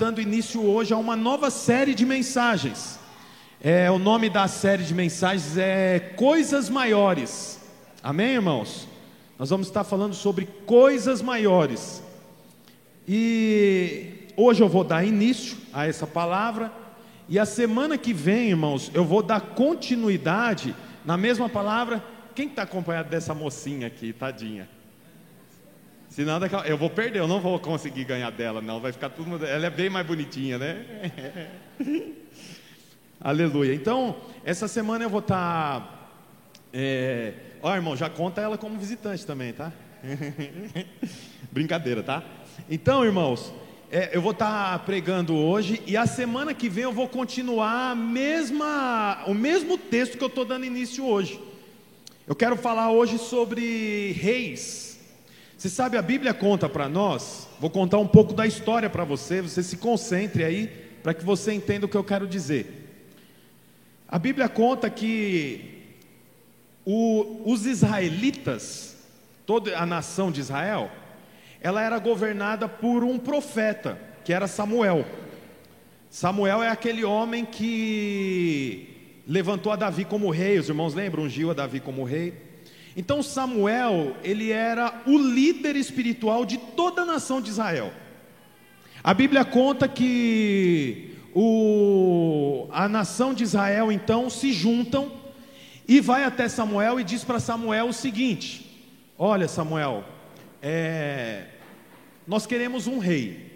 dando início hoje a uma nova série de mensagens. É, o nome da série de mensagens é Coisas Maiores. Amém, irmãos? Nós vamos estar falando sobre coisas maiores. E hoje eu vou dar início a essa palavra. E a semana que vem, irmãos, eu vou dar continuidade na mesma palavra. Quem está acompanhado dessa mocinha aqui, tadinha? Senão eu vou perder, eu não vou conseguir ganhar dela, não. Vai ficar tudo. Ela é bem mais bonitinha, né? Aleluia. Então, essa semana eu vou estar. Tá, é... Ó, irmão, já conta ela como visitante também, tá? Brincadeira, tá? Então, irmãos, é, eu vou estar tá pregando hoje e a semana que vem eu vou continuar a mesma, o mesmo texto que eu estou dando início hoje. Eu quero falar hoje sobre reis. Você sabe, a Bíblia conta para nós, vou contar um pouco da história para você, você se concentre aí, para que você entenda o que eu quero dizer. A Bíblia conta que o, os israelitas, toda a nação de Israel, ela era governada por um profeta, que era Samuel. Samuel é aquele homem que levantou a Davi como rei, os irmãos lembram? Ungiu a Davi como rei. Então Samuel, ele era o líder espiritual de toda a nação de Israel. A Bíblia conta que o, a nação de Israel então se juntam e vai até Samuel e diz para Samuel o seguinte: Olha, Samuel, é, nós queremos um rei.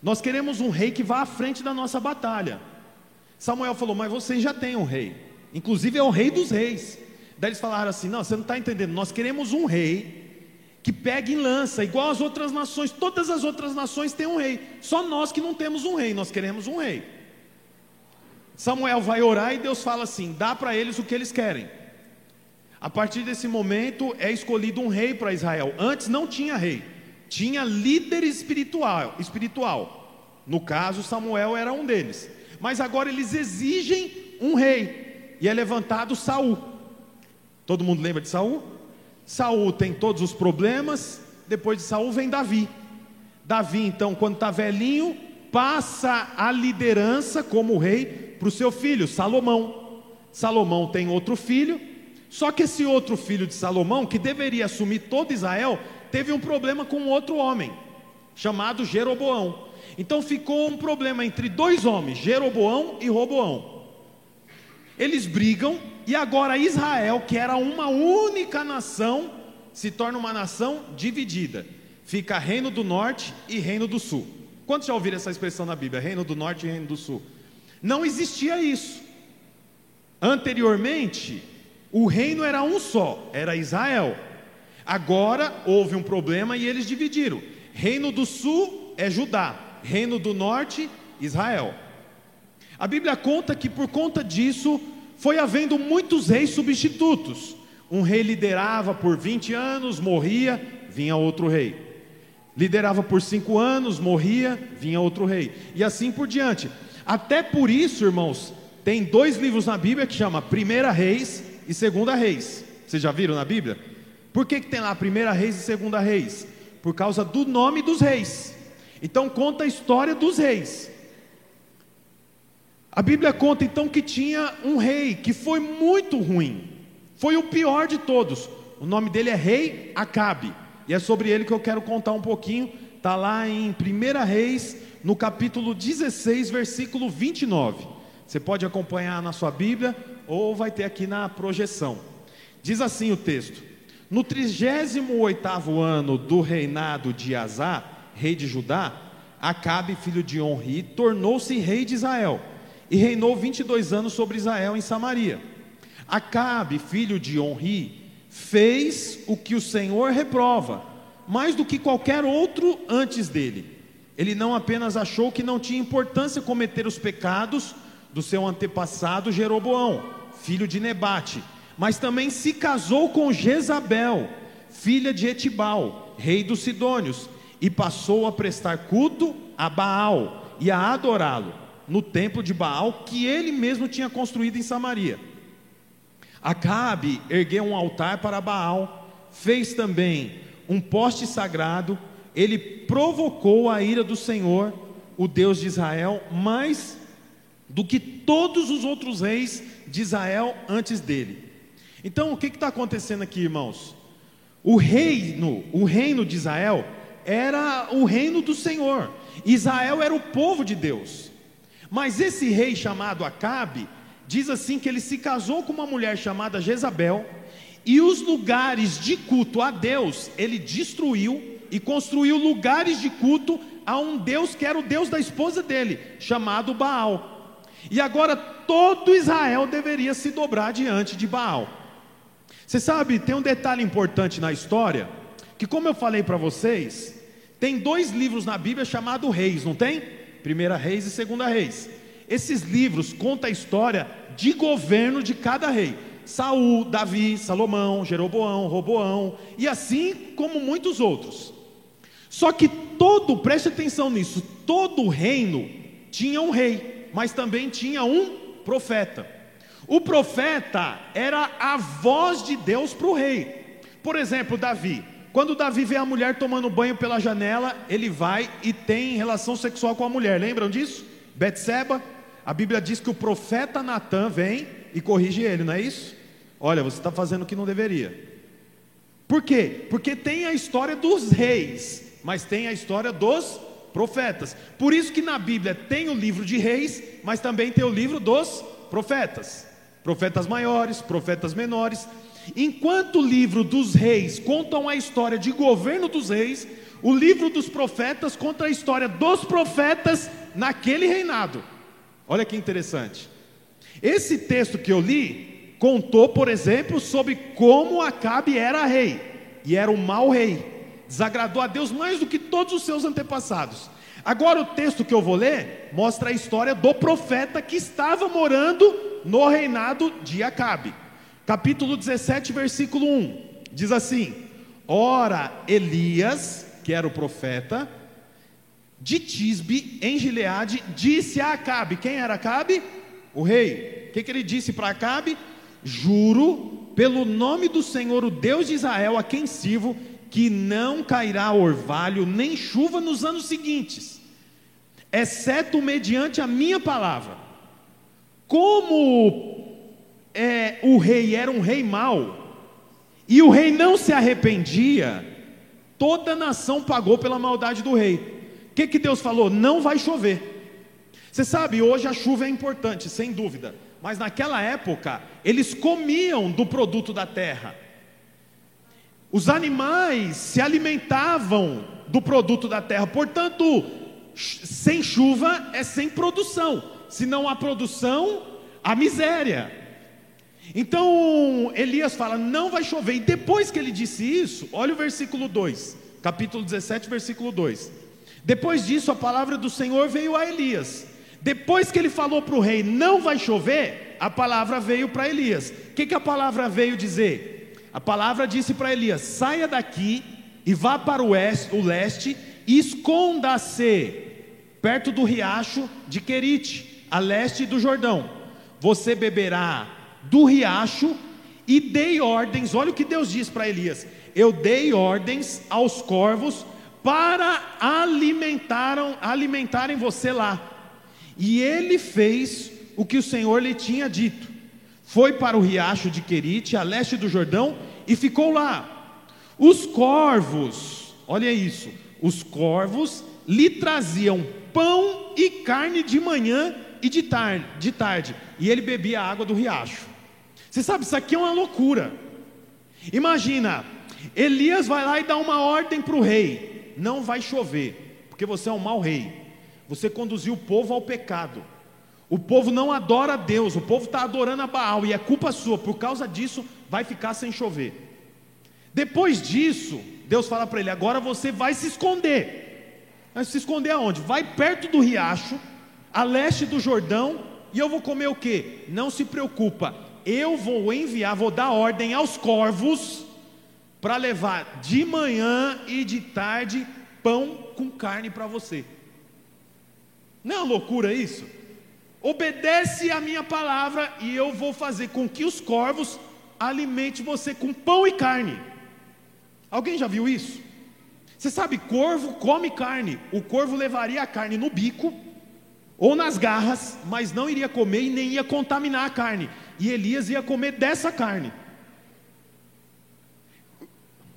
Nós queremos um rei que vá à frente da nossa batalha. Samuel falou: Mas vocês já têm um rei. Inclusive é o rei dos reis. Daí eles falaram assim: Não, você não está entendendo. Nós queremos um rei que pega em lança, igual as outras nações. Todas as outras nações têm um rei. Só nós que não temos um rei, nós queremos um rei. Samuel vai orar e Deus fala assim: dá para eles o que eles querem. A partir desse momento é escolhido um rei para Israel. Antes não tinha rei, tinha líder espiritual, espiritual. No caso, Samuel era um deles. Mas agora eles exigem um rei. E é levantado Saul. Todo mundo lembra de Saul? Saul tem todos os problemas, depois de Saul vem Davi. Davi, então, quando está velhinho, passa a liderança como rei para o seu filho, Salomão. Salomão tem outro filho, só que esse outro filho de Salomão, que deveria assumir todo Israel, teve um problema com outro homem, chamado Jeroboão. Então ficou um problema entre dois homens, Jeroboão e Roboão. Eles brigam e agora Israel, que era uma única nação, se torna uma nação dividida. Fica reino do norte e reino do sul. Quantos já ouviram essa expressão na Bíblia? Reino do norte e reino do sul. Não existia isso. Anteriormente, o reino era um só, era Israel. Agora houve um problema e eles dividiram. Reino do sul é Judá, reino do norte, Israel. A Bíblia conta que por conta disso foi havendo muitos reis substitutos. Um rei liderava por 20 anos, morria, vinha outro rei. Liderava por cinco anos, morria, vinha outro rei. E assim por diante. Até por isso, irmãos, tem dois livros na Bíblia que chama Primeira Reis e Segunda Reis. Vocês já viram na Bíblia? Por que, que tem lá Primeira Reis e Segunda Reis? Por causa do nome dos reis. Então conta a história dos reis. A Bíblia conta então que tinha um rei que foi muito ruim, foi o pior de todos. O nome dele é Rei Acabe, e é sobre ele que eu quero contar um pouquinho. Está lá em 1 Reis, no capítulo 16, versículo 29. Você pode acompanhar na sua Bíblia ou vai ter aqui na projeção. Diz assim o texto: No 38 ano do reinado de Azá, rei de Judá, Acabe, filho de Onri, tornou-se rei de Israel e reinou 22 anos sobre Israel em Samaria. Acabe, filho de Onri, fez o que o Senhor reprova, mais do que qualquer outro antes dele. Ele não apenas achou que não tinha importância cometer os pecados do seu antepassado Jeroboão, filho de Nebate, mas também se casou com Jezabel, filha de Etibal, rei dos Sidônios, e passou a prestar culto a Baal e a adorá-lo no templo de Baal que ele mesmo tinha construído em Samaria. Acabe ergueu um altar para Baal, fez também um poste sagrado, ele provocou a ira do Senhor, o Deus de Israel mais do que todos os outros reis de Israel antes dele. Então, o que está acontecendo aqui, irmãos? O reino, o reino de Israel era o reino do Senhor. Israel era o povo de Deus. Mas esse rei chamado Acabe diz assim que ele se casou com uma mulher chamada Jezabel e os lugares de culto a Deus ele destruiu e construiu lugares de culto a um Deus que era o Deus da esposa dele, chamado Baal. E agora todo Israel deveria se dobrar diante de Baal. Você sabe, tem um detalhe importante na história, que como eu falei para vocês, tem dois livros na Bíblia chamados Reis, não tem? Primeira Reis e Segunda Reis. Esses livros contam a história de governo de cada rei. Saul, Davi, Salomão, Jeroboão, Roboão e assim como muitos outros. Só que todo, preste atenção nisso, todo reino tinha um rei, mas também tinha um profeta. O profeta era a voz de Deus para o rei. Por exemplo, Davi. Quando Davi vê a mulher tomando banho pela janela, ele vai e tem relação sexual com a mulher. Lembram disso? Betseba. A Bíblia diz que o profeta Natan vem e corrige ele, não é isso? Olha, você está fazendo o que não deveria. Por quê? Porque tem a história dos reis, mas tem a história dos profetas. Por isso que na Bíblia tem o livro de reis, mas também tem o livro dos profetas. Profetas maiores, profetas menores. Enquanto o livro dos reis contam a história de governo dos reis, o livro dos profetas conta a história dos profetas naquele reinado. Olha que interessante. Esse texto que eu li contou, por exemplo, sobre como Acabe era rei, e era um mau rei, desagradou a Deus mais do que todos os seus antepassados. Agora, o texto que eu vou ler mostra a história do profeta que estava morando no reinado de Acabe capítulo 17, versículo 1, diz assim: Ora, Elias, que era o profeta, de Tisbe, em Gileade, disse a Acabe: Quem era Acabe? O rei. O que, que ele disse para Acabe? Juro, pelo nome do Senhor, o Deus de Israel, a quem sirvo, que não cairá orvalho nem chuva nos anos seguintes, exceto mediante a minha palavra. Como é, o rei era um rei mau, e o rei não se arrependia, toda a nação pagou pela maldade do rei. O que, que Deus falou? Não vai chover. Você sabe, hoje a chuva é importante, sem dúvida, mas naquela época eles comiam do produto da terra. Os animais se alimentavam do produto da terra, portanto, sem chuva é sem produção. Se não há produção, há miséria. Então Elias fala: não vai chover. E depois que ele disse isso, olha o versículo 2, capítulo 17, versículo 2. Depois disso, a palavra do Senhor veio a Elias. Depois que ele falou para o rei: não vai chover, a palavra veio para Elias. O que, que a palavra veio dizer? A palavra disse para Elias: saia daqui e vá para o, oeste, o leste e esconda-se perto do riacho de Querite, a leste do Jordão. Você beberá do riacho e dei ordens. Olha o que Deus diz para Elias: Eu dei ordens aos corvos para alimentaram, alimentarem você lá. E ele fez o que o Senhor lhe tinha dito. Foi para o riacho de Querite, a leste do Jordão, e ficou lá. Os corvos, olha isso, os corvos lhe traziam pão e carne de manhã e de tarde, de tarde, e ele bebia a água do riacho. Você sabe, isso aqui é uma loucura. Imagina, Elias vai lá e dá uma ordem para o rei: não vai chover, porque você é um mau rei. Você conduziu o povo ao pecado. O povo não adora a Deus, o povo está adorando a Baal e é culpa sua, por causa disso vai ficar sem chover. Depois disso, Deus fala para ele: agora você vai se esconder. Vai se esconder aonde? Vai perto do riacho, a leste do Jordão, e eu vou comer o que? Não se preocupa, eu vou enviar, vou dar ordem aos corvos para levar de manhã e de tarde pão com carne para você. Não é uma loucura isso? Obedece a minha palavra e eu vou fazer com que os corvos alimente você com pão e carne. Alguém já viu isso? Você sabe, corvo come carne. O corvo levaria a carne no bico ou nas garras, mas não iria comer e nem ia contaminar a carne. E Elias ia comer dessa carne.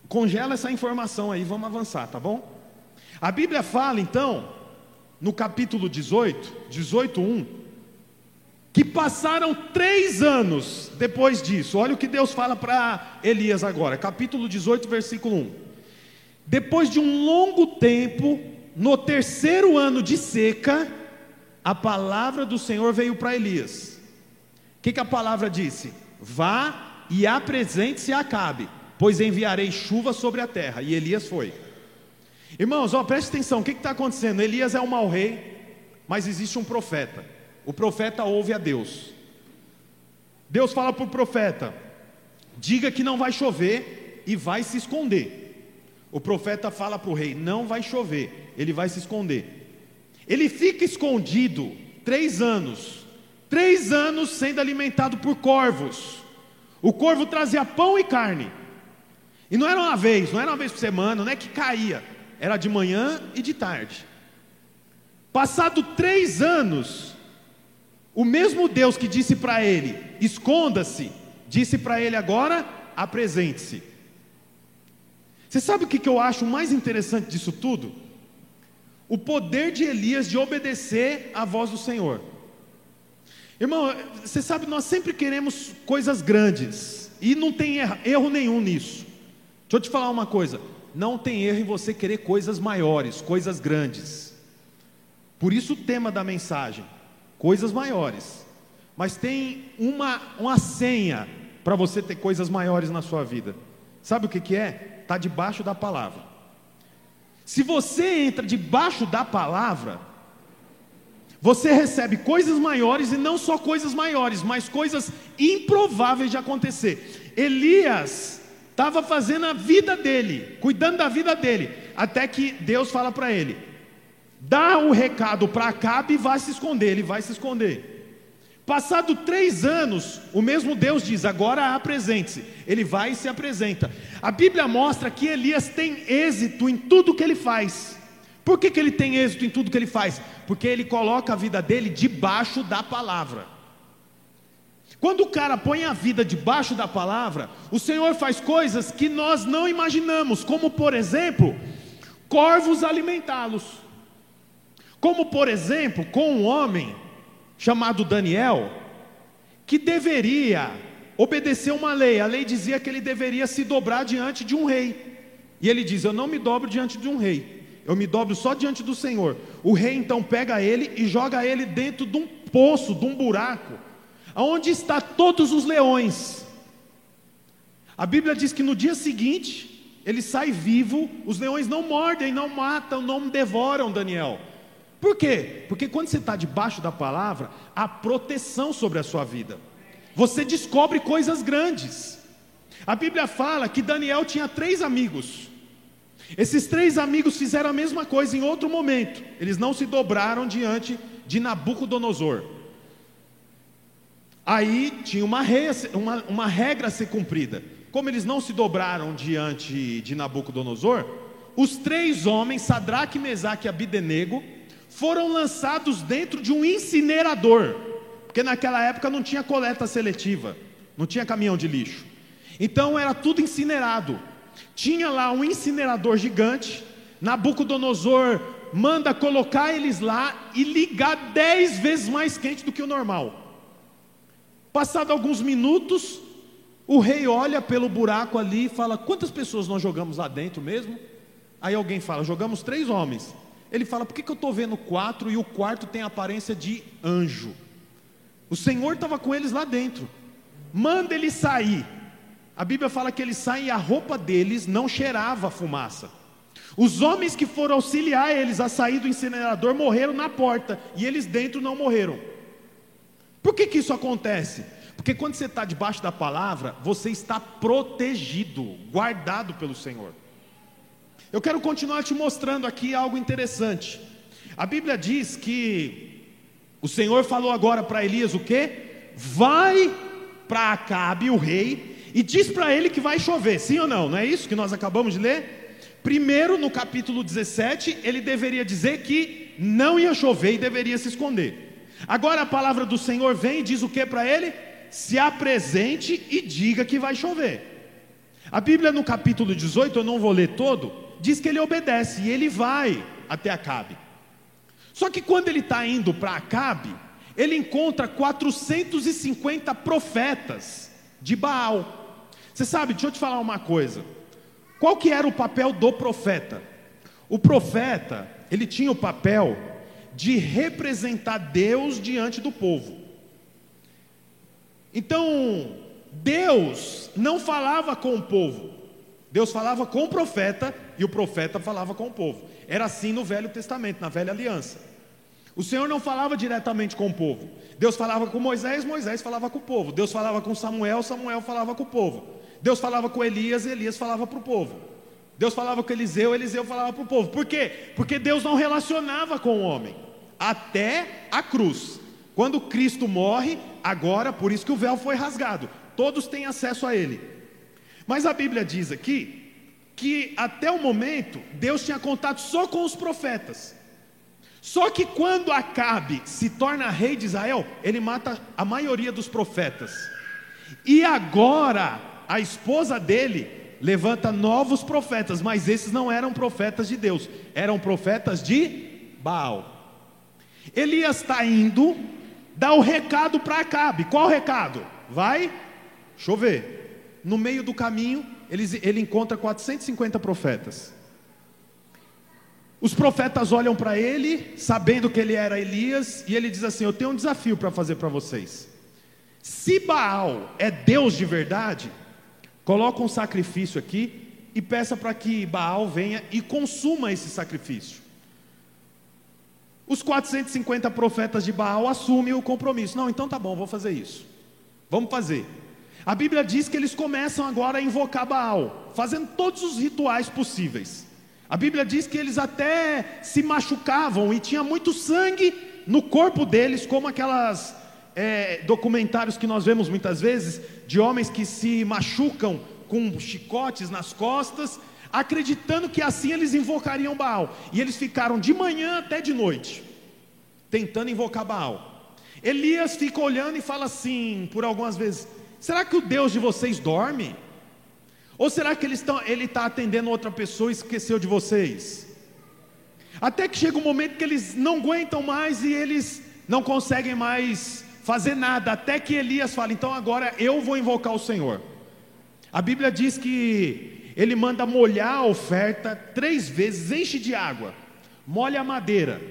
Congela essa informação aí, vamos avançar, tá bom? A Bíblia fala então, no capítulo 18, 18:1, que passaram três anos depois disso. Olha o que Deus fala para Elias agora, capítulo 18, versículo 1. Depois de um longo tempo, no terceiro ano de seca, a palavra do Senhor veio para Elias. O que, que a palavra disse? Vá e apresente-se a Acabe pois enviarei chuva sobre a terra. E Elias foi. Irmãos, ó, preste atenção, o que está acontecendo? Elias é um mau rei, mas existe um profeta. O profeta ouve a Deus. Deus fala para o profeta: diga que não vai chover e vai se esconder. O profeta fala para o rei: não vai chover, ele vai se esconder. Ele fica escondido três anos, três anos sendo alimentado por corvos. O corvo trazia pão e carne. E não era uma vez, não era uma vez por semana, não é que caía, era de manhã e de tarde. Passado três anos, o mesmo Deus que disse para ele: esconda-se, disse para ele agora: apresente-se. Você sabe o que eu acho mais interessante disso tudo? O poder de Elias de obedecer à voz do Senhor. Irmão, você sabe, nós sempre queremos coisas grandes, e não tem erro nenhum nisso. Deixa eu te falar uma coisa: não tem erro em você querer coisas maiores, coisas grandes. Por isso o tema da mensagem: coisas maiores. Mas tem uma, uma senha para você ter coisas maiores na sua vida. Sabe o que, que é? Está debaixo da palavra. Se você entra debaixo da palavra, você recebe coisas maiores e não só coisas maiores, mas coisas improváveis de acontecer. Elias estava fazendo a vida dele, cuidando da vida dele, até que Deus fala para ele: dá o um recado para Acabe e vai se esconder. Ele vai se esconder. Passado três anos, o mesmo Deus diz: agora apresente-se. Ele vai e se apresenta. A Bíblia mostra que Elias tem êxito em tudo que ele faz. Por que, que ele tem êxito em tudo que ele faz? Porque ele coloca a vida dele debaixo da palavra. Quando o cara põe a vida debaixo da palavra, o Senhor faz coisas que nós não imaginamos, como por exemplo, corvos alimentá-los. Como por exemplo, com um homem chamado Daniel, que deveria obedecer uma lei. A lei dizia que ele deveria se dobrar diante de um rei. E ele diz: Eu não me dobro diante de um rei, eu me dobro só diante do Senhor. O rei então pega ele e joga ele dentro de um poço, de um buraco Aonde está todos os leões? A Bíblia diz que no dia seguinte ele sai vivo, os leões não mordem, não matam, não devoram Daniel. Por quê? Porque quando você está debaixo da palavra, há proteção sobre a sua vida. Você descobre coisas grandes. A Bíblia fala que Daniel tinha três amigos. Esses três amigos fizeram a mesma coisa em outro momento. Eles não se dobraram diante de Nabucodonosor. Aí tinha uma, uma, uma regra a ser cumprida. Como eles não se dobraram diante de Nabucodonosor, os três homens, Sadraque, Mesaque e Abidenego, foram lançados dentro de um incinerador, porque naquela época não tinha coleta seletiva, não tinha caminhão de lixo. Então era tudo incinerado. Tinha lá um incinerador gigante, Nabucodonosor manda colocar eles lá e ligar dez vezes mais quente do que o normal. Passado alguns minutos, o rei olha pelo buraco ali e fala: Quantas pessoas nós jogamos lá dentro mesmo? Aí alguém fala: Jogamos três homens. Ele fala: Por que, que eu estou vendo quatro e o quarto tem aparência de anjo? O Senhor estava com eles lá dentro. Manda ele sair. A Bíblia fala que eles saem e a roupa deles não cheirava fumaça. Os homens que foram auxiliar eles a sair do incinerador morreram na porta e eles dentro não morreram. Por que, que isso acontece? Porque quando você está debaixo da palavra, você está protegido, guardado pelo Senhor. Eu quero continuar te mostrando aqui algo interessante. A Bíblia diz que o Senhor falou agora para Elias o que? Vai para Acabe, o rei, e diz para ele que vai chover, sim ou não? Não é isso que nós acabamos de ler? Primeiro, no capítulo 17, ele deveria dizer que não ia chover e deveria se esconder. Agora a palavra do Senhor vem e diz o que para ele? Se apresente e diga que vai chover. A Bíblia no capítulo 18, eu não vou ler todo, diz que ele obedece e ele vai até Acabe. Só que quando ele está indo para Acabe, ele encontra 450 profetas de Baal. Você sabe, deixa eu te falar uma coisa. Qual que era o papel do profeta? O profeta, ele tinha o papel de representar Deus diante do povo. Então, Deus não falava com o povo, Deus falava com o profeta e o profeta falava com o povo. Era assim no Velho Testamento, na Velha Aliança. O Senhor não falava diretamente com o povo. Deus falava com Moisés, Moisés falava com o povo. Deus falava com Samuel, Samuel falava com o povo. Deus falava com Elias, Elias falava para o povo. Deus falava com Eliseu, Eliseu falava para o povo. Por quê? Porque Deus não relacionava com o homem até a cruz. Quando Cristo morre, agora, por isso que o véu foi rasgado, todos têm acesso a ele. Mas a Bíblia diz aqui que até o momento Deus tinha contato só com os profetas. Só que quando Acabe se torna rei de Israel, ele mata a maioria dos profetas. E agora a esposa dele levanta novos profetas, mas esses não eram profetas de Deus, eram profetas de Baal. Elias está indo dar o recado para Acabe. Qual o recado? Vai chover. No meio do caminho, ele, ele encontra 450 profetas. Os profetas olham para ele, sabendo que ele era Elias, e ele diz assim: Eu tenho um desafio para fazer para vocês. Se Baal é Deus de verdade, coloca um sacrifício aqui e peça para que Baal venha e consuma esse sacrifício. Os 450 profetas de Baal assumem o compromisso. Não, então tá bom, vou fazer isso. Vamos fazer. A Bíblia diz que eles começam agora a invocar Baal, fazendo todos os rituais possíveis. A Bíblia diz que eles até se machucavam e tinha muito sangue no corpo deles, como aquelas é, documentários que nós vemos muitas vezes de homens que se machucam com chicotes nas costas, acreditando que assim eles invocariam Baal. E eles ficaram de manhã até de noite, tentando invocar Baal. Elias fica olhando e fala assim, por algumas vezes: será que o Deus de vocês dorme? Ou será que ele está atendendo outra pessoa e esqueceu de vocês? Até que chega um momento que eles não aguentam mais e eles não conseguem mais fazer nada, até que Elias fala: então agora eu vou invocar o Senhor. A Bíblia diz que ele manda molhar a oferta três vezes, enche de água, molha a madeira,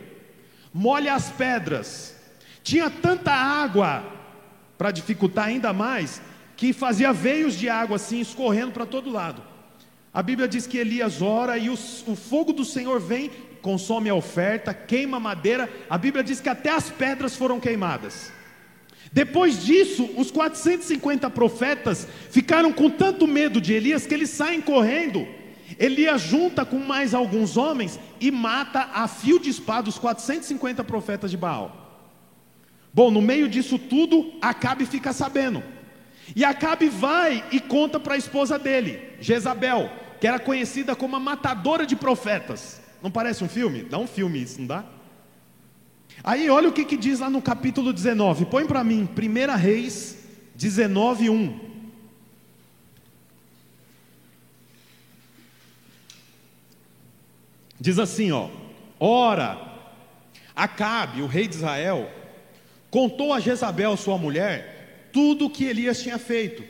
molha as pedras. Tinha tanta água para dificultar ainda mais, que fazia veios de água assim escorrendo para todo lado. A Bíblia diz que Elias ora e o, o fogo do Senhor vem, consome a oferta, queima a madeira. A Bíblia diz que até as pedras foram queimadas. Depois disso, os 450 profetas ficaram com tanto medo de Elias que eles saem correndo. Elias junta com mais alguns homens e mata a fio de espada os 450 profetas de Baal. Bom, no meio disso tudo, Acabe fica sabendo. E Acabe vai e conta para a esposa dele, Jezabel, que era conhecida como a matadora de profetas. Não parece um filme? Dá um filme isso, não dá? Aí olha o que, que diz lá no capítulo 19. Põe para mim, 1 Reis 19, 1. Diz assim, ó: Ora, Acabe, o rei de Israel, contou a Jezabel, sua mulher, tudo o que Elias tinha feito,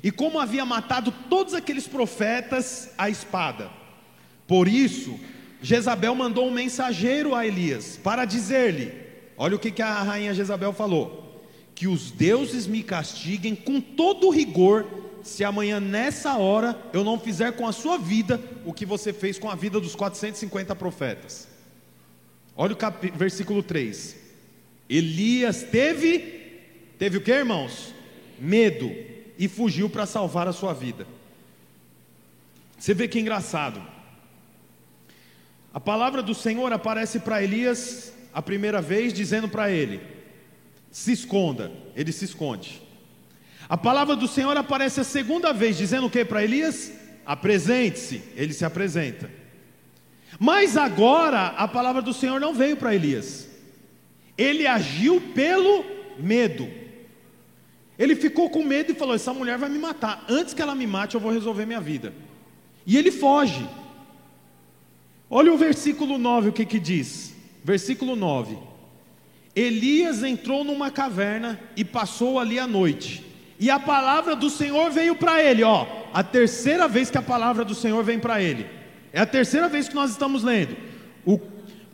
e como havia matado todos aqueles profetas à espada. Por isso, Jezabel mandou um mensageiro a Elias para dizer-lhe: Olha o que, a rainha Jezabel falou: Que os deuses me castiguem com todo rigor, se amanhã nessa hora eu não fizer com a sua vida o que você fez com a vida dos 450 profetas. Olha o cap... versículo 3. Elias teve Teve o que, irmãos? Medo e fugiu para salvar a sua vida. Você vê que engraçado. A palavra do Senhor aparece para Elias a primeira vez, dizendo para ele: se esconda. Ele se esconde. A palavra do Senhor aparece a segunda vez, dizendo o que para Elias? apresente-se. Ele se apresenta. Mas agora a palavra do Senhor não veio para Elias. Ele agiu pelo medo. Ele ficou com medo e falou: Essa mulher vai me matar. Antes que ela me mate, eu vou resolver minha vida. E ele foge. Olha o versículo 9, o que que diz? Versículo 9. Elias entrou numa caverna e passou ali a noite. E a palavra do Senhor veio para ele, ó. A terceira vez que a palavra do Senhor vem para ele. É a terceira vez que nós estamos lendo. O,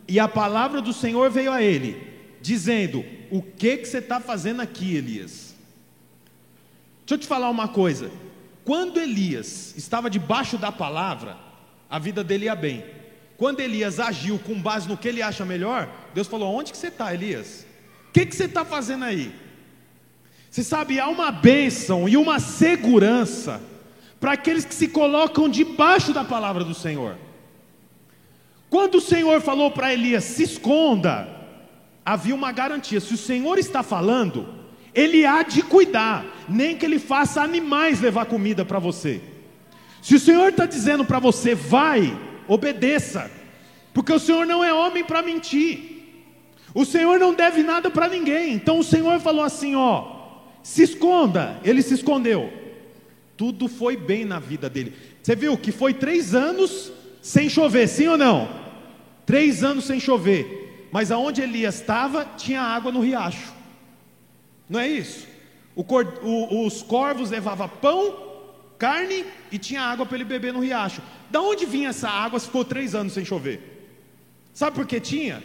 e a palavra do Senhor veio a ele, dizendo: O que que você está fazendo aqui, Elias? Deixa eu te falar uma coisa. Quando Elias estava debaixo da palavra, a vida dele ia bem. Quando Elias agiu com base no que ele acha melhor, Deus falou: Onde que você está, Elias? O que, que você está fazendo aí? Você sabe, há uma bênção e uma segurança para aqueles que se colocam debaixo da palavra do Senhor. Quando o Senhor falou para Elias: Se esconda, havia uma garantia: se o Senhor está falando, ele há de cuidar, nem que ele faça animais levar comida para você. Se o Senhor está dizendo para você, vai, obedeça, porque o Senhor não é homem para mentir, o Senhor não deve nada para ninguém. Então o Senhor falou assim: ó, se esconda, ele se escondeu. Tudo foi bem na vida dele. Você viu que foi três anos sem chover, sim ou não? Três anos sem chover, mas aonde Elias estava tinha água no riacho. Não é isso? O cor, o, os corvos levavam pão, carne e tinha água para ele beber no riacho. Da onde vinha essa água se ficou três anos sem chover? Sabe por que tinha?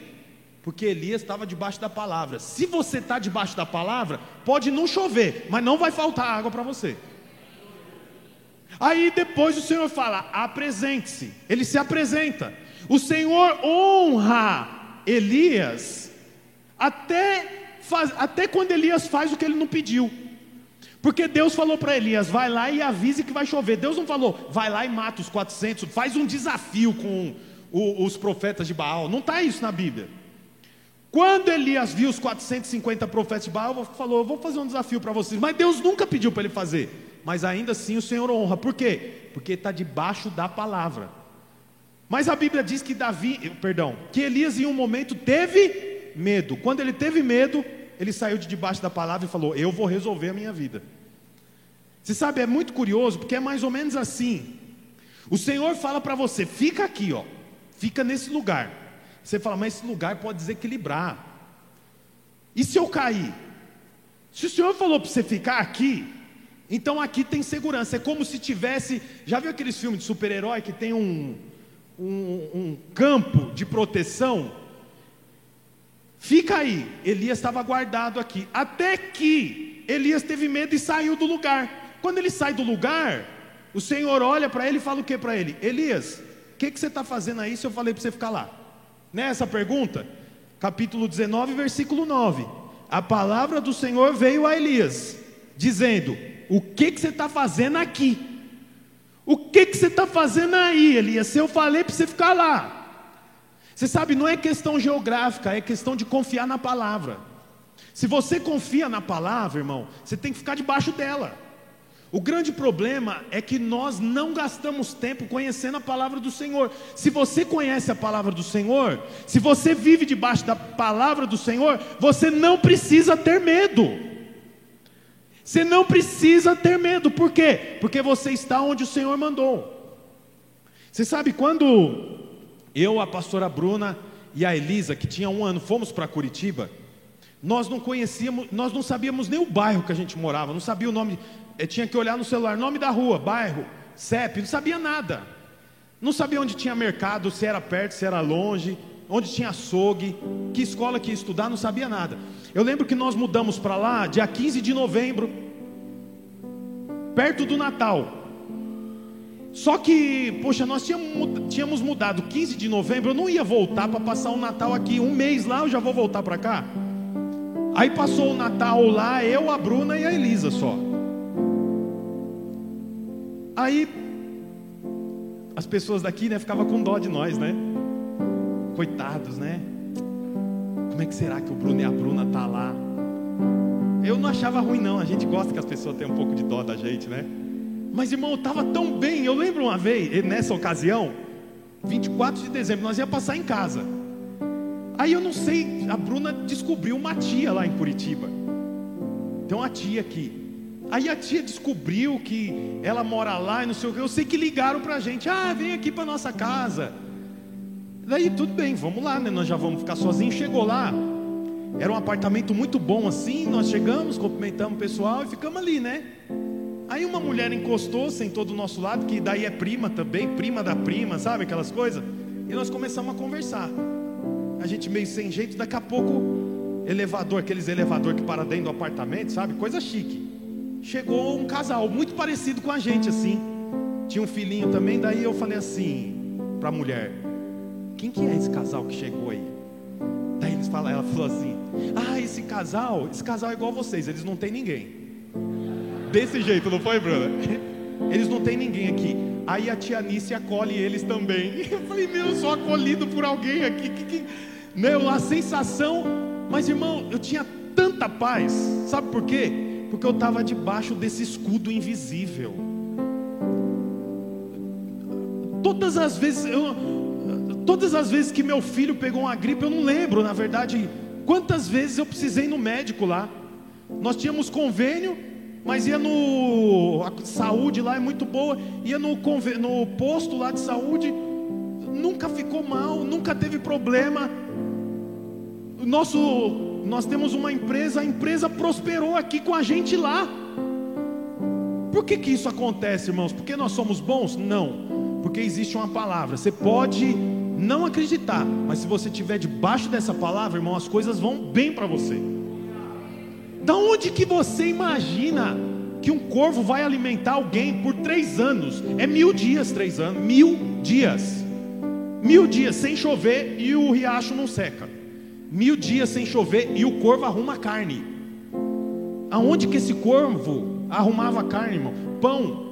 Porque Elias estava debaixo da palavra. Se você está debaixo da palavra, pode não chover, mas não vai faltar água para você. Aí depois o Senhor fala: apresente-se. Ele se apresenta. O Senhor honra Elias até faz, até quando Elias faz o que ele não pediu. Porque Deus falou para Elias: vai lá e avise que vai chover. Deus não falou, vai lá e mata os 400, faz um desafio com os profetas de Baal. Não está isso na Bíblia. Quando Elias viu os 450 profetas de Baal, falou: Eu vou fazer um desafio para vocês. Mas Deus nunca pediu para ele fazer. Mas ainda assim o Senhor honra. Por quê? Porque está debaixo da palavra. Mas a Bíblia diz que Davi, perdão, que Elias em um momento teve medo. Quando ele teve medo, ele saiu de debaixo da palavra e falou: Eu vou resolver a minha vida. Você sabe, é muito curioso, porque é mais ou menos assim. O Senhor fala para você: fica aqui, ó, fica nesse lugar. Você fala, mas esse lugar pode desequilibrar. E se eu cair? Se o Senhor falou para você ficar aqui, então aqui tem segurança. É como se tivesse. Já viu aqueles filmes de super-herói que tem um, um, um campo de proteção? Fica aí. Elias estava guardado aqui. Até que Elias teve medo e saiu do lugar. Quando ele sai do lugar, o Senhor olha para ele e fala o que para ele? Elias, o que, que você está fazendo aí se eu falei para você ficar lá? Nessa pergunta, capítulo 19, versículo 9. A palavra do Senhor veio a Elias, dizendo: O que, que você está fazendo aqui? O que, que você está fazendo aí, Elias? Se eu falei para você ficar lá. Você sabe, não é questão geográfica, é questão de confiar na palavra. Se você confia na palavra, irmão, você tem que ficar debaixo dela. O grande problema é que nós não gastamos tempo conhecendo a palavra do Senhor. Se você conhece a palavra do Senhor, se você vive debaixo da palavra do Senhor, você não precisa ter medo. Você não precisa ter medo, por quê? Porque você está onde o Senhor mandou. Você sabe quando eu, a pastora Bruna e a Elisa, que tinha um ano, fomos para Curitiba. Nós não conhecíamos, nós não sabíamos nem o bairro que a gente morava, não sabia o nome, eu tinha que olhar no celular, nome da rua, bairro, CEP, não sabia nada. Não sabia onde tinha mercado, se era perto, se era longe, onde tinha açougue, que escola que ia estudar, não sabia nada. Eu lembro que nós mudamos para lá dia 15 de novembro, perto do Natal. Só que, poxa, nós tínhamos mudado 15 de novembro, eu não ia voltar para passar o Natal aqui. Um mês lá eu já vou voltar para cá. Aí passou o Natal lá, eu, a Bruna e a Elisa só. Aí as pessoas daqui, né, ficavam com dó de nós, né? Coitados, né? Como é que será que o Bruno e a Bruna tá lá? Eu não achava ruim não, a gente gosta que as pessoas tenham um pouco de dó da gente, né? Mas irmão, eu estava tão bem. Eu lembro uma vez, nessa ocasião, 24 de dezembro, nós ia passar em casa. Aí eu não sei, a Bruna descobriu uma tia lá em Curitiba. Tem uma tia aqui. Aí a tia descobriu que ela mora lá e não sei o que. Eu sei que ligaram para a gente: ah, vem aqui para nossa casa. Daí tudo bem, vamos lá, né? Nós já vamos ficar sozinhos. Chegou lá, era um apartamento muito bom assim. Nós chegamos, cumprimentamos o pessoal e ficamos ali, né? Aí uma mulher encostou, sentou do nosso lado, que daí é prima também, prima da prima, sabe aquelas coisas? E nós começamos a conversar. A gente meio sem jeito, daqui a pouco, elevador, aqueles elevador que para dentro do apartamento, sabe? Coisa chique. Chegou um casal muito parecido com a gente assim. Tinha um filhinho também, daí eu falei assim para a mulher: "Quem que é esse casal que chegou aí?" Daí eles falaram, ela falou assim: "Ah, esse casal, esse casal é igual a vocês, eles não têm ninguém." Desse jeito, não foi, Bruna? Eles não têm ninguém aqui. Aí a tia Nice acolhe eles também. Eu falei, meu, eu sou acolhido por alguém aqui. Que, que... Meu, a sensação. Mas, irmão, eu tinha tanta paz. Sabe por quê? Porque eu estava debaixo desse escudo invisível. Todas as vezes, eu, todas as vezes que meu filho pegou uma gripe, eu não lembro, na verdade, quantas vezes eu precisei ir no médico lá. Nós tínhamos convênio, mas ia no. A saúde lá é muito boa, ia no, no posto lá de saúde, nunca ficou mal, nunca teve problema. Nosso, nós temos uma empresa, a empresa prosperou aqui com a gente lá. Por que, que isso acontece, irmãos? Porque nós somos bons? Não, porque existe uma palavra. Você pode não acreditar, mas se você estiver debaixo dessa palavra, irmão, as coisas vão bem para você. Da onde que você imagina que um corvo vai alimentar alguém por três anos? É mil dias, três anos, mil dias, mil dias sem chover e o riacho não seca, mil dias sem chover e o corvo arruma carne. Aonde que esse corvo arrumava carne, irmão? Pão.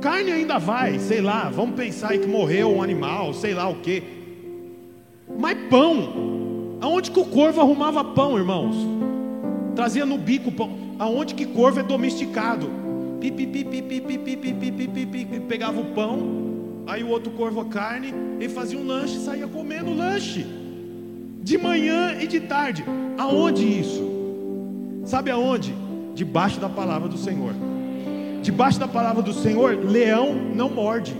Carne ainda vai, sei lá, vamos pensar aí que morreu um animal, sei lá o que. Mas pão, aonde que o corvo arrumava pão, irmãos? trazia no bico pão. Aonde que corvo é domesticado? Pi, pegava o pão, aí o outro corvo a carne, e fazia um lanche, saía comendo lanche. De manhã e de tarde. Aonde isso? Sabe aonde? Debaixo da palavra do Senhor. Debaixo da palavra do Senhor, leão não morde.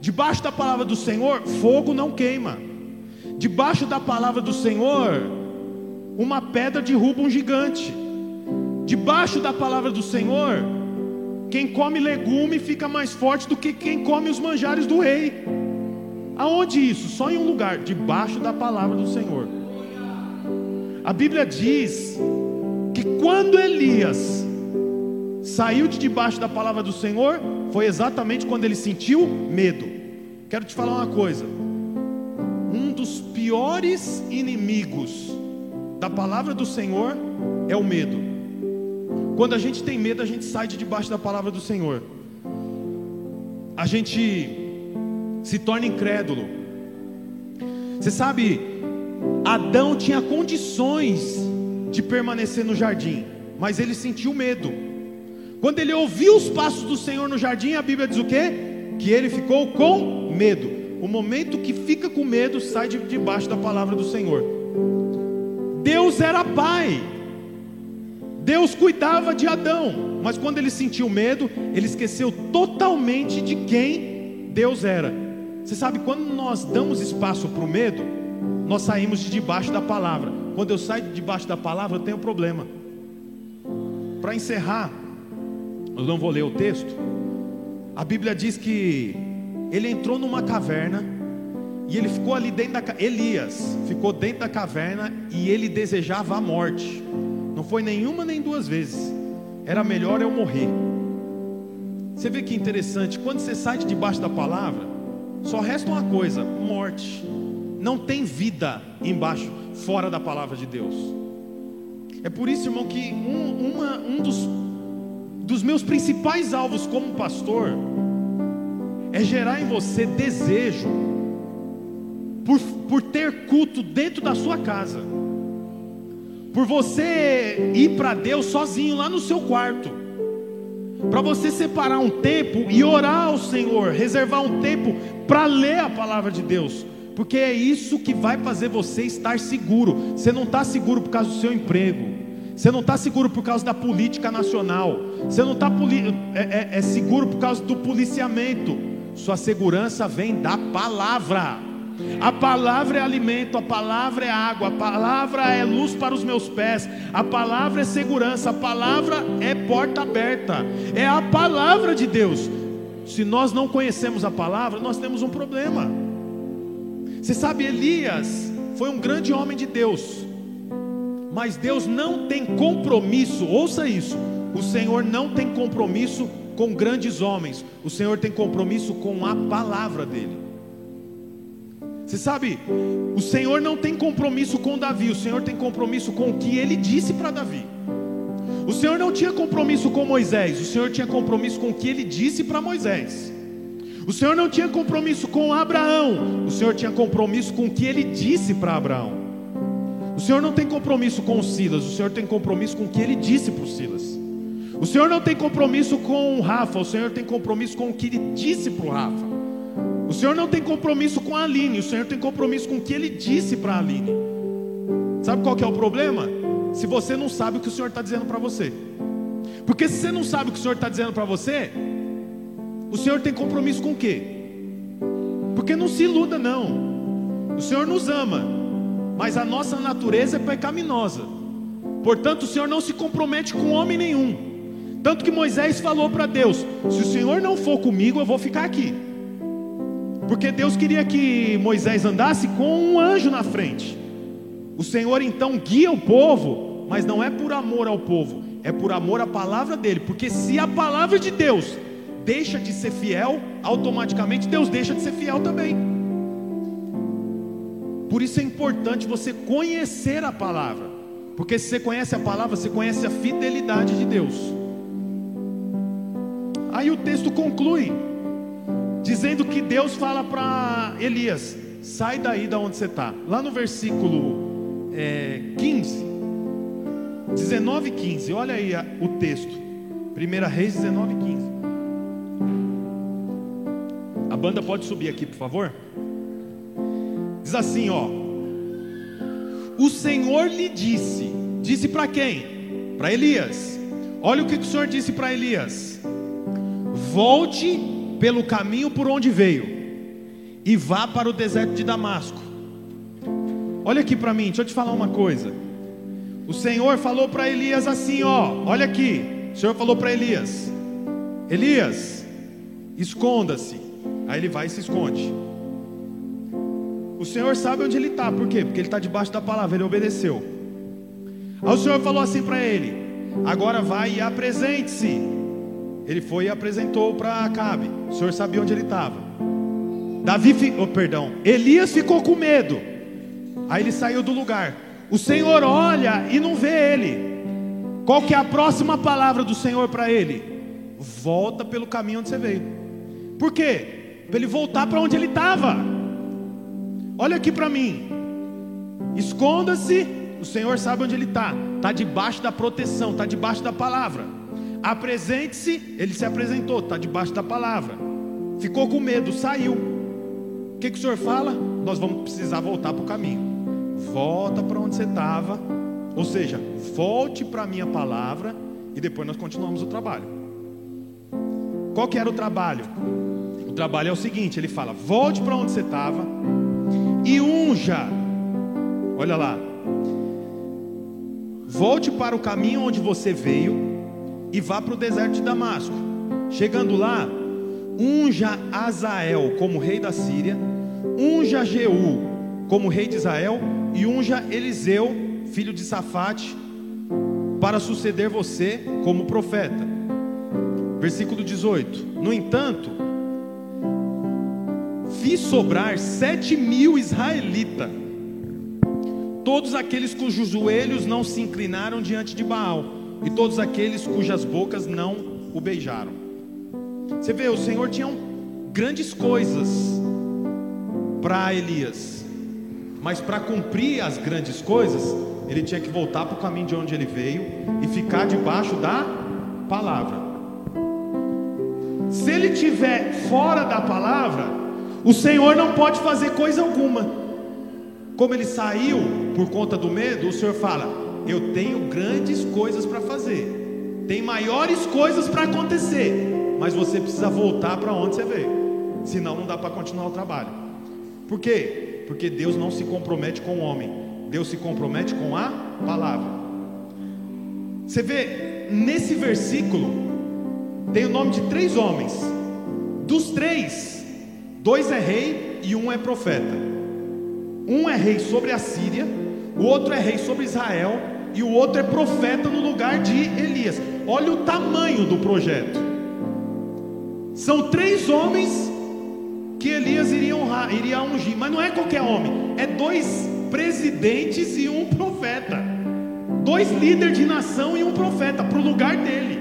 Debaixo da palavra do Senhor, fogo não queima. Debaixo da palavra do Senhor, uma pedra derruba um gigante. Debaixo da palavra do Senhor, quem come legume fica mais forte do que quem come os manjares do rei. Aonde isso? Só em um lugar, debaixo da palavra do Senhor. A Bíblia diz que quando Elias saiu de debaixo da palavra do Senhor, foi exatamente quando ele sentiu medo. Quero te falar uma coisa: um dos piores inimigos da palavra do Senhor é o medo. Quando a gente tem medo, a gente sai de debaixo da palavra do Senhor. A gente se torna incrédulo. Você sabe, Adão tinha condições de permanecer no jardim, mas ele sentiu medo. Quando ele ouviu os passos do Senhor no jardim, a Bíblia diz o quê? Que ele ficou com medo. O momento que fica com medo sai de debaixo da palavra do Senhor. Deus era pai. Deus cuidava de Adão, mas quando ele sentiu medo, ele esqueceu totalmente de quem Deus era. Você sabe, quando nós damos espaço para o medo, nós saímos de debaixo da palavra. Quando eu saio de debaixo da palavra, eu tenho um problema. Para encerrar, eu não vou ler o texto. A Bíblia diz que ele entrou numa caverna e ele ficou ali dentro da Elias ficou dentro da caverna e ele desejava a morte. Não foi nenhuma nem duas vezes. Era melhor eu morrer. Você vê que interessante, quando você sai de debaixo da palavra, só resta uma coisa: morte. Não tem vida embaixo, fora da palavra de Deus. É por isso, irmão, que um, uma, um dos, dos meus principais alvos como pastor é gerar em você desejo por, por ter culto dentro da sua casa, por você ir para Deus sozinho lá no seu quarto, para você separar um tempo e orar ao Senhor, reservar um tempo para ler a palavra de Deus, porque é isso que vai fazer você estar seguro. Você não está seguro por causa do seu emprego, você não está seguro por causa da política nacional, você não está é, é, é seguro por causa do policiamento. Sua segurança vem da palavra. A palavra é alimento, a palavra é água, a palavra é luz para os meus pés, a palavra é segurança, a palavra é porta aberta, é a palavra de Deus. Se nós não conhecemos a palavra, nós temos um problema. Você sabe, Elias foi um grande homem de Deus, mas Deus não tem compromisso, ouça isso: o Senhor não tem compromisso com grandes homens, o Senhor tem compromisso com a palavra dEle. Você sabe, o Senhor não tem compromisso com Davi, o Senhor tem compromisso com o que ele disse para Davi. O Senhor não tinha compromisso com Moisés, o Senhor tinha compromisso com o que ele disse para Moisés. O Senhor não tinha compromisso com Abraão, o Senhor tinha compromisso com o que ele disse para Abraão. O Senhor não tem compromisso com Silas, o Senhor tem compromisso com o que ele disse para Silas. O Senhor não tem compromisso com Rafa, o Senhor tem compromisso com o que ele disse para o Rafa. O Senhor não tem compromisso com a Aline, o Senhor tem compromisso com o que Ele disse para a Aline. Sabe qual é o problema? Se você não sabe o que o Senhor está dizendo para você. Porque se você não sabe o que o Senhor está dizendo para você, o Senhor tem compromisso com o quê? Porque não se iluda, não. O Senhor nos ama, mas a nossa natureza é pecaminosa. Portanto, o Senhor não se compromete com homem nenhum. Tanto que Moisés falou para Deus: Se o Senhor não for comigo, eu vou ficar aqui. Porque Deus queria que Moisés andasse com um anjo na frente. O Senhor então guia o povo, mas não é por amor ao povo, é por amor à palavra dele. Porque se a palavra de Deus deixa de ser fiel, automaticamente Deus deixa de ser fiel também. Por isso é importante você conhecer a palavra. Porque se você conhece a palavra, você conhece a fidelidade de Deus. Aí o texto conclui dizendo que Deus fala para Elias: sai daí da onde você está. Lá no versículo é, 15, 19 e 15, olha aí o texto. 1 Reis 19 e 15. A banda pode subir aqui, por favor? Diz assim, ó. O Senhor lhe disse, disse para quem? Para Elias. Olha o que o Senhor disse para Elias: Volte pelo caminho por onde veio e vá para o deserto de Damasco. Olha aqui para mim, deixa eu te falar uma coisa. O Senhor falou para Elias assim, ó, olha aqui. O Senhor falou para Elias: Elias, esconda-se. Aí ele vai e se esconde. O Senhor sabe onde ele está, por quê? Porque ele está debaixo da palavra, ele obedeceu. Aí o Senhor falou assim para ele: Agora vai e apresente-se ele foi e apresentou para Acabe. O Senhor sabia onde ele estava. Davi, oh, perdão, Elias ficou com medo. Aí ele saiu do lugar. O Senhor olha e não vê ele. Qual que é a próxima palavra do Senhor para ele? Volta pelo caminho onde você veio. Por quê? Para ele voltar para onde ele estava. Olha aqui para mim. Esconda-se. O Senhor sabe onde ele está. Está debaixo da proteção. Está debaixo da palavra. Apresente-se, ele se apresentou, está debaixo da palavra. Ficou com medo, saiu. O que, que o senhor fala? Nós vamos precisar voltar para o caminho. Volta para onde você estava. Ou seja, volte para a minha palavra e depois nós continuamos o trabalho. Qual que era o trabalho? O trabalho é o seguinte: ele fala, volte para onde você estava e unja. Olha lá. Volte para o caminho onde você veio e vá para o deserto de Damasco. Chegando lá, unja Azael como rei da Síria, unja Jeú como rei de Israel e unja Eliseu, filho de Safate, para suceder você como profeta. Versículo 18: No entanto, fiz sobrar sete mil israelitas, todos aqueles cujos joelhos não se inclinaram diante de Baal e todos aqueles cujas bocas não o beijaram. Você vê, o Senhor tinha grandes coisas para Elias, mas para cumprir as grandes coisas, ele tinha que voltar para o caminho de onde ele veio e ficar debaixo da palavra. Se ele tiver fora da palavra, o Senhor não pode fazer coisa alguma. Como ele saiu por conta do medo, o Senhor fala: Eu tenho grandes coisas para fazer, tem maiores coisas para acontecer, mas você precisa voltar para onde você veio, senão não dá para continuar o trabalho. Por quê? Porque Deus não se compromete com o homem, Deus se compromete com a palavra. Você vê nesse versículo tem o nome de três homens. Dos três, dois é rei e um é profeta. Um é rei sobre a Síria, o outro é rei sobre Israel e o outro é profeta no lugar de Elias. Olha o tamanho do projeto. São três homens que Elias iria honrar, iria ungir, mas não é qualquer homem, é dois presidentes e um profeta. Dois líderes de nação e um profeta para o lugar dele.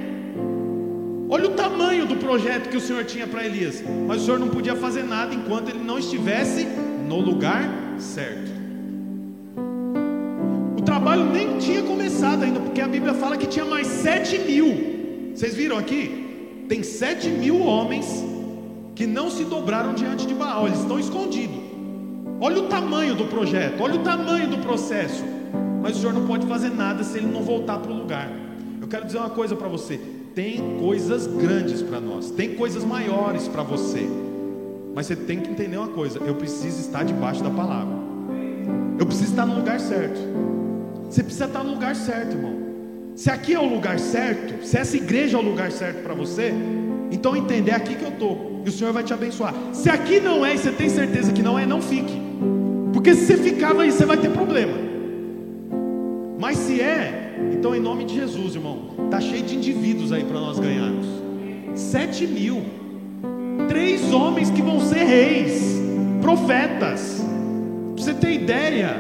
Olha o tamanho do projeto que o Senhor tinha para Elias, mas o Senhor não podia fazer nada enquanto ele não estivesse no lugar certo. O trabalho nem tinha começado ainda, porque a Bíblia fala que tinha mais sete mil. Vocês viram aqui? Tem sete mil homens que não se dobraram diante de Baal, eles estão escondidos. Olha o tamanho do projeto, olha o tamanho do processo. Mas o Senhor não pode fazer nada se ele não voltar para o lugar. Eu quero dizer uma coisa para você: tem coisas grandes para nós, tem coisas maiores para você. Mas você tem que entender uma coisa: eu preciso estar debaixo da palavra. Eu preciso estar no lugar certo. Você precisa estar no lugar certo, irmão. Se aqui é o lugar certo, se essa igreja é o lugar certo para você, então entender é aqui que eu estou. E o Senhor vai te abençoar. Se aqui não é e você tem certeza que não é, não fique. Porque se você ficar aí, você vai ter problema. Mas se é, então em nome de Jesus, irmão, Está cheio de indivíduos aí para nós ganharmos. Sete mil. Três homens que vão ser reis, profetas. Para você ter ideia,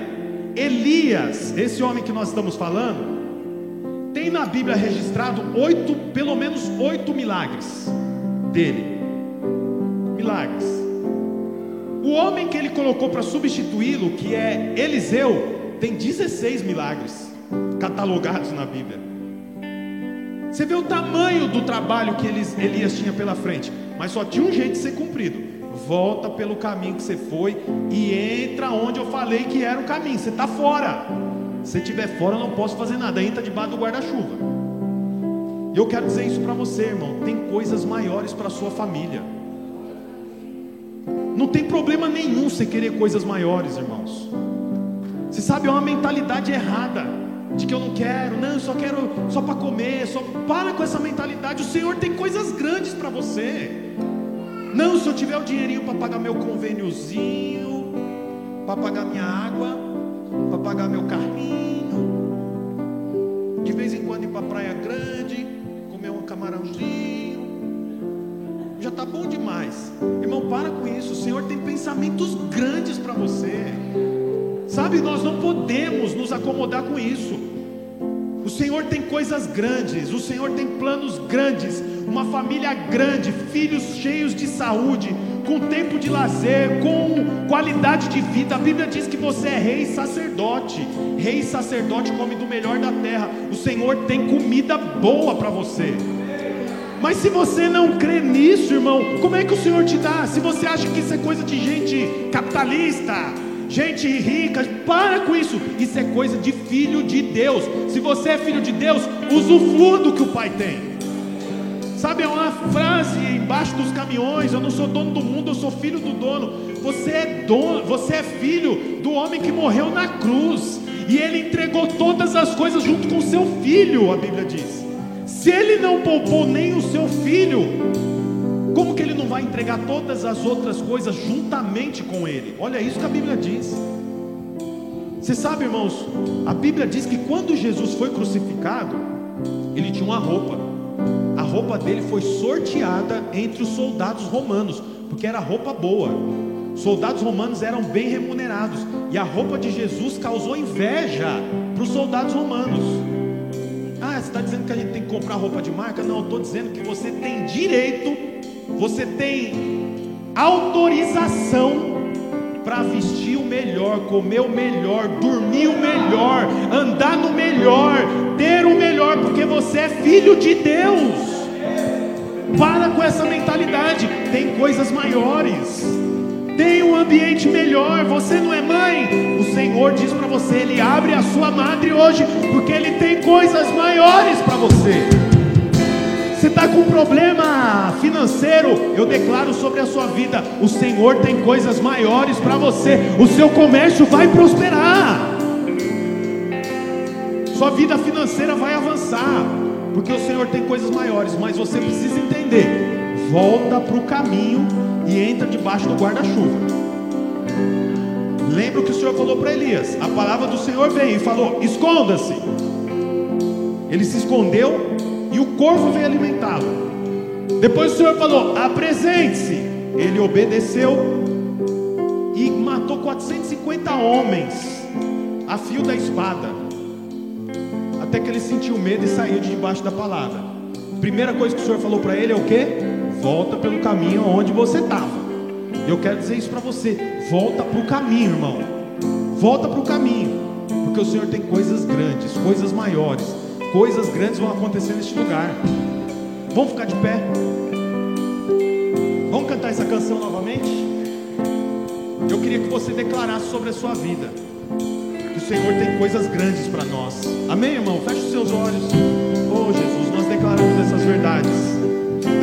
Elias, esse homem que nós estamos falando, tem na Bíblia registrado oito, pelo menos oito milagres dele. Milagres. O homem que ele colocou para substituí-lo, que é Eliseu, tem 16 milagres catalogados na Bíblia. Você vê o tamanho do trabalho que Elias tinha pela frente, mas só tinha um jeito de ser cumprido. Volta pelo caminho que você foi e entra onde eu falei que era o caminho. Você está fora. Se estiver fora, eu não posso fazer nada. Entra debaixo do guarda-chuva. E eu quero dizer isso para você, irmão. Tem coisas maiores para sua família. Não tem problema nenhum você querer coisas maiores, irmãos. Você sabe, é uma mentalidade errada de que eu não quero, não, eu só quero só para comer, só para com essa mentalidade. O Senhor tem coisas grandes para você. Não, se eu tiver o dinheirinho para pagar meu convêniozinho, para pagar minha água, para pagar meu carrinho, de vez em quando ir para a praia grande, camarãozinho, já está bom demais. Irmão, para com isso. O Senhor tem pensamentos grandes para você. Sabe, nós não podemos nos acomodar com isso. O Senhor tem coisas grandes, o Senhor tem planos grandes, uma família grande, filhos cheios de saúde, com tempo de lazer, com qualidade de vida. A Bíblia diz que você é rei sacerdote. Rei sacerdote come do melhor da terra. O Senhor tem comida boa para você. Mas se você não crê nisso, irmão, como é que o Senhor te dá? Se você acha que isso é coisa de gente capitalista, gente rica, para com isso. Isso é coisa de filho de Deus. Se você é filho de Deus, usufrua do que o Pai tem. Sabe, é uma frase embaixo dos caminhões: Eu não sou dono do mundo, eu sou filho do dono. Você é dono, você é filho do homem que morreu na cruz. E ele entregou todas as coisas junto com seu filho, a Bíblia diz. Se ele não poupou nem o seu filho, como que ele não vai entregar todas as outras coisas juntamente com ele? Olha isso que a Bíblia diz. Você sabe, irmãos, a Bíblia diz que quando Jesus foi crucificado, ele tinha uma roupa. A roupa dele foi sorteada entre os soldados romanos, porque era roupa boa. Soldados romanos eram bem remunerados, e a roupa de Jesus causou inveja para os soldados romanos. Você está dizendo que a gente tem que comprar roupa de marca? Não, eu estou dizendo que você tem direito você tem autorização para vestir o melhor, comer o melhor, dormir o melhor, andar no melhor, ter o melhor, porque você é filho de Deus. Para com essa mentalidade. Tem coisas maiores. Tem um ambiente melhor. Você não é mãe. O Senhor diz para você: Ele abre a sua madre hoje, porque Ele tem coisas maiores para você. Você está com problema financeiro, eu declaro sobre a sua vida: o Senhor tem coisas maiores para você, o seu comércio vai prosperar, sua vida financeira vai avançar, porque o Senhor tem coisas maiores, mas você precisa entender: volta para o caminho e entra debaixo do guarda-chuva. Lembra o que o Senhor falou para Elias? A palavra do Senhor veio e falou: esconda-se. Ele se escondeu e o corvo veio alimentá-lo. Depois o Senhor falou: apresente-se. Ele obedeceu e matou 450 homens a fio da espada. Até que ele sentiu medo e saiu de debaixo da palavra. Primeira coisa que o Senhor falou para ele é o que? Volta pelo caminho onde você estava. Eu quero dizer isso para você. Volta para o caminho, irmão. Volta para o caminho. Porque o Senhor tem coisas grandes, coisas maiores Coisas grandes vão acontecer neste lugar. Vamos ficar de pé. Vamos cantar essa canção novamente? Eu queria que você declarasse sobre a sua vida. Que o Senhor tem coisas grandes para nós. Amém, irmão? Feche os seus olhos. Oh, Jesus, nós declaramos essas verdades.